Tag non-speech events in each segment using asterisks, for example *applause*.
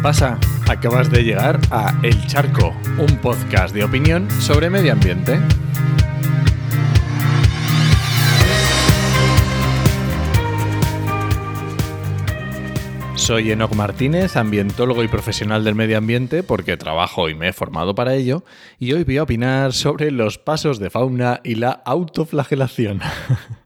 pasa? Acabas de llegar a El Charco, un podcast de opinión sobre medio ambiente. Soy Enoc Martínez, ambientólogo y profesional del medio ambiente, porque trabajo y me he formado para ello, y hoy voy a opinar sobre los pasos de fauna y la autoflagelación. *laughs*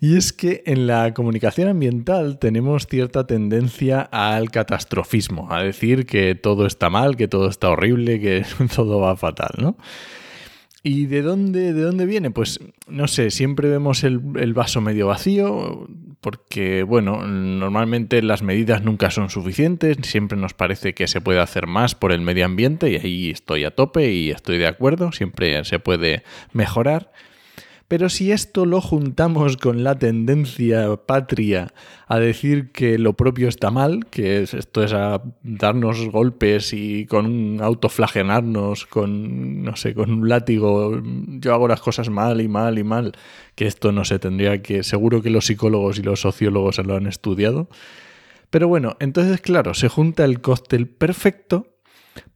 Y es que en la comunicación ambiental tenemos cierta tendencia al catastrofismo, a decir que todo está mal, que todo está horrible, que *laughs* todo va fatal, ¿no? ¿Y de dónde, de dónde viene? Pues no sé, siempre vemos el, el, vaso medio vacío, porque, bueno, normalmente las medidas nunca son suficientes, siempre nos parece que se puede hacer más por el medio ambiente y ahí estoy a tope y estoy de acuerdo, siempre se puede mejorar. Pero si esto lo juntamos con la tendencia patria a decir que lo propio está mal, que esto es a darnos golpes y con un autoflagenarnos, con, no sé, con un látigo, yo hago las cosas mal y mal y mal, que esto no se tendría que, seguro que los psicólogos y los sociólogos se lo han estudiado. Pero bueno, entonces claro, se junta el cóctel perfecto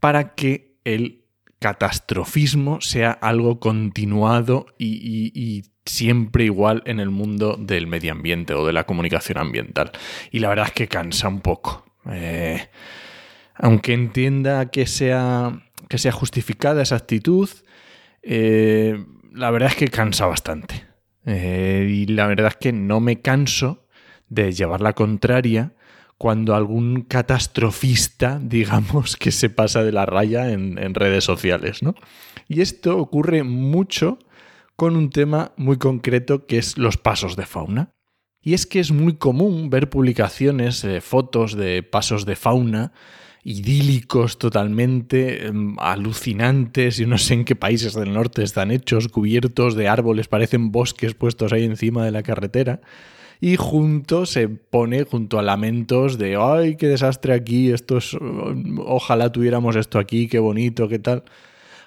para que el catastrofismo sea algo continuado y, siempre igual en el mundo del medio ambiente o de la comunicación ambiental. Y la verdad es que cansa un poco. Eh, aunque entienda que sea, que sea justificada esa actitud, eh, la verdad es que cansa bastante. Eh, y la verdad es que no me canso de llevar la contraria cuando algún catastrofista, digamos, que se pasa de la raya en, redes sociales, ¿no? Y esto ocurre mucho con un tema muy concreto que es los pasos de fauna. Y es que es muy común ver publicaciones, eh, fotos de pasos de fauna idílicos totalmente, em, alucinantes, yo no sé en qué países del norte están hechos, cubiertos de árboles, parecen bosques puestos ahí encima de la carretera y junto se pone junto a lamentos de ay, qué desastre aquí, esto es, ojalá tuviéramos esto aquí, qué bonito, qué tal.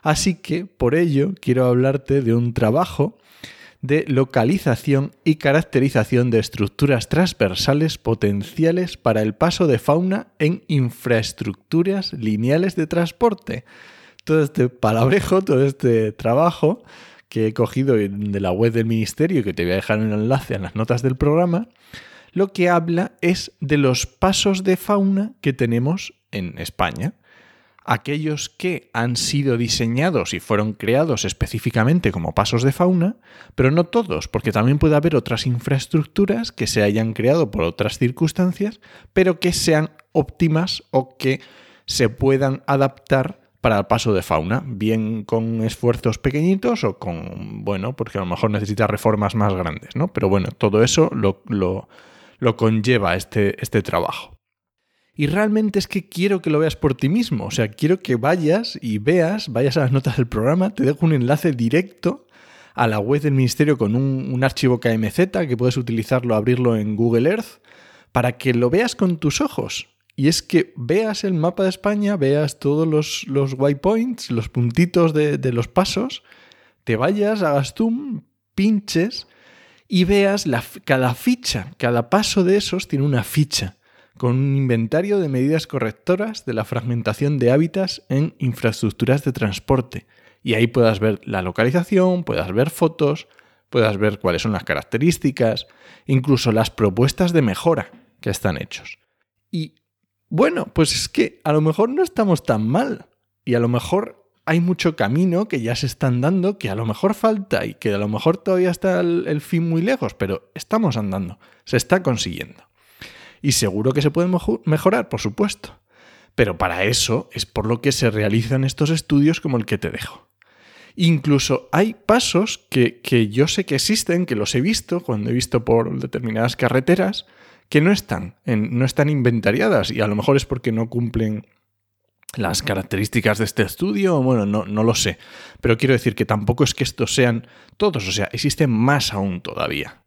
Así que por ello quiero hablarte de un trabajo de localización y caracterización de estructuras transversales potenciales para el paso de fauna en infraestructuras lineales de transporte. Todo este palabrejo, todo este trabajo que he cogido de la web del ministerio y que te voy a dejar en el enlace en las notas del programa, lo que habla es de los pasos de fauna que tenemos en España. Aquellos que han sido diseñados y fueron creados específicamente como pasos de fauna, pero no todos, porque también puede haber otras infraestructuras que se hayan creado por otras circunstancias, pero que sean óptimas o que se puedan adaptar para el paso de fauna, bien con esfuerzos pequeñitos o con, bueno, porque a lo mejor necesita reformas más grandes, ¿no? Pero bueno, todo eso lo, lo, conlleva este, este trabajo. Y realmente es que quiero que lo veas por ti mismo, o sea, quiero que vayas y veas, vayas a las notas del programa, te dejo un enlace directo a la web del ministerio con un, un archivo KMZ que puedes utilizarlo, abrirlo en Google Earth, para que lo veas con tus ojos. Y es que veas el mapa de España, veas todos los, los waypoints, los puntitos de, los pasos, te vayas, hagas zoom, pinches y veas la, cada ficha, cada paso de esos tiene una ficha con un inventario de medidas correctoras de la fragmentación de hábitats en infraestructuras de transporte. Y ahí puedas ver la localización, puedas ver fotos, puedas ver cuáles son las características, incluso las propuestas de mejora que están hechos. Y bueno, pues es que a lo mejor no estamos tan mal y a lo mejor hay mucho camino que ya se están dando, que a lo mejor falta y que a lo mejor todavía está el, fin muy lejos, pero estamos andando, se está consiguiendo. Y seguro que se puede mejorar, por supuesto. Pero para eso es por lo que se realizan estos estudios como el que te dejo. Incluso hay pasos que, que yo sé que existen, que los he visto cuando he visto por determinadas carreteras, que no están, no están inventariadas y a lo mejor es porque no cumplen las características de este estudio, bueno, no, no, lo sé, pero quiero decir que tampoco es que estos sean todos, o sea, existen más aún todavía.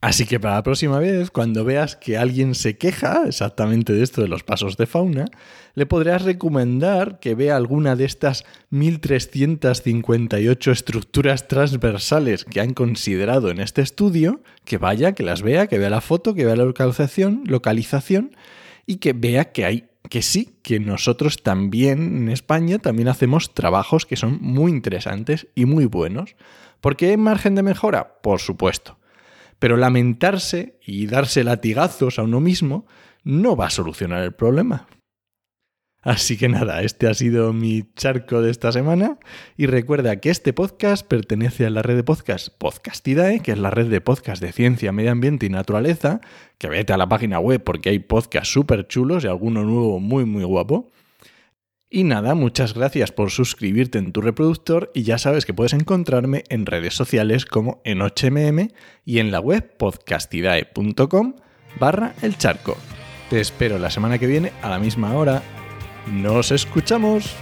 Así que para la próxima vez, cuando veas que alguien se queja exactamente de esto de los pasos de fauna, le podrías recomendar que vea alguna de estas 1358 estructuras transversales que han considerado en este estudio, que vaya, que las vea, que vea la foto, que vea la localización, localización y que vea que hay que sí, que nosotros también en España también hacemos trabajos que son muy interesantes y muy buenos. ¿Por qué hay margen de mejora? Por supuesto. Pero lamentarse y darse latigazos a uno mismo no va a solucionar el problema. Así que nada, este ha sido mi charco de esta semana y recuerda que este podcast pertenece a la red de podcast Podcastidae, que es la red de podcast de ciencia, medio ambiente y naturaleza, que vete a la página web porque hay podcasts súper chulos y alguno nuevo muy muy guapo. Y nada, muchas gracias por suscribirte en tu reproductor y ya sabes que puedes encontrarme en redes sociales como en HMM y en la web podcastidae.com barra el charco. Te espero la semana que viene a la misma hora. Nos escuchamos.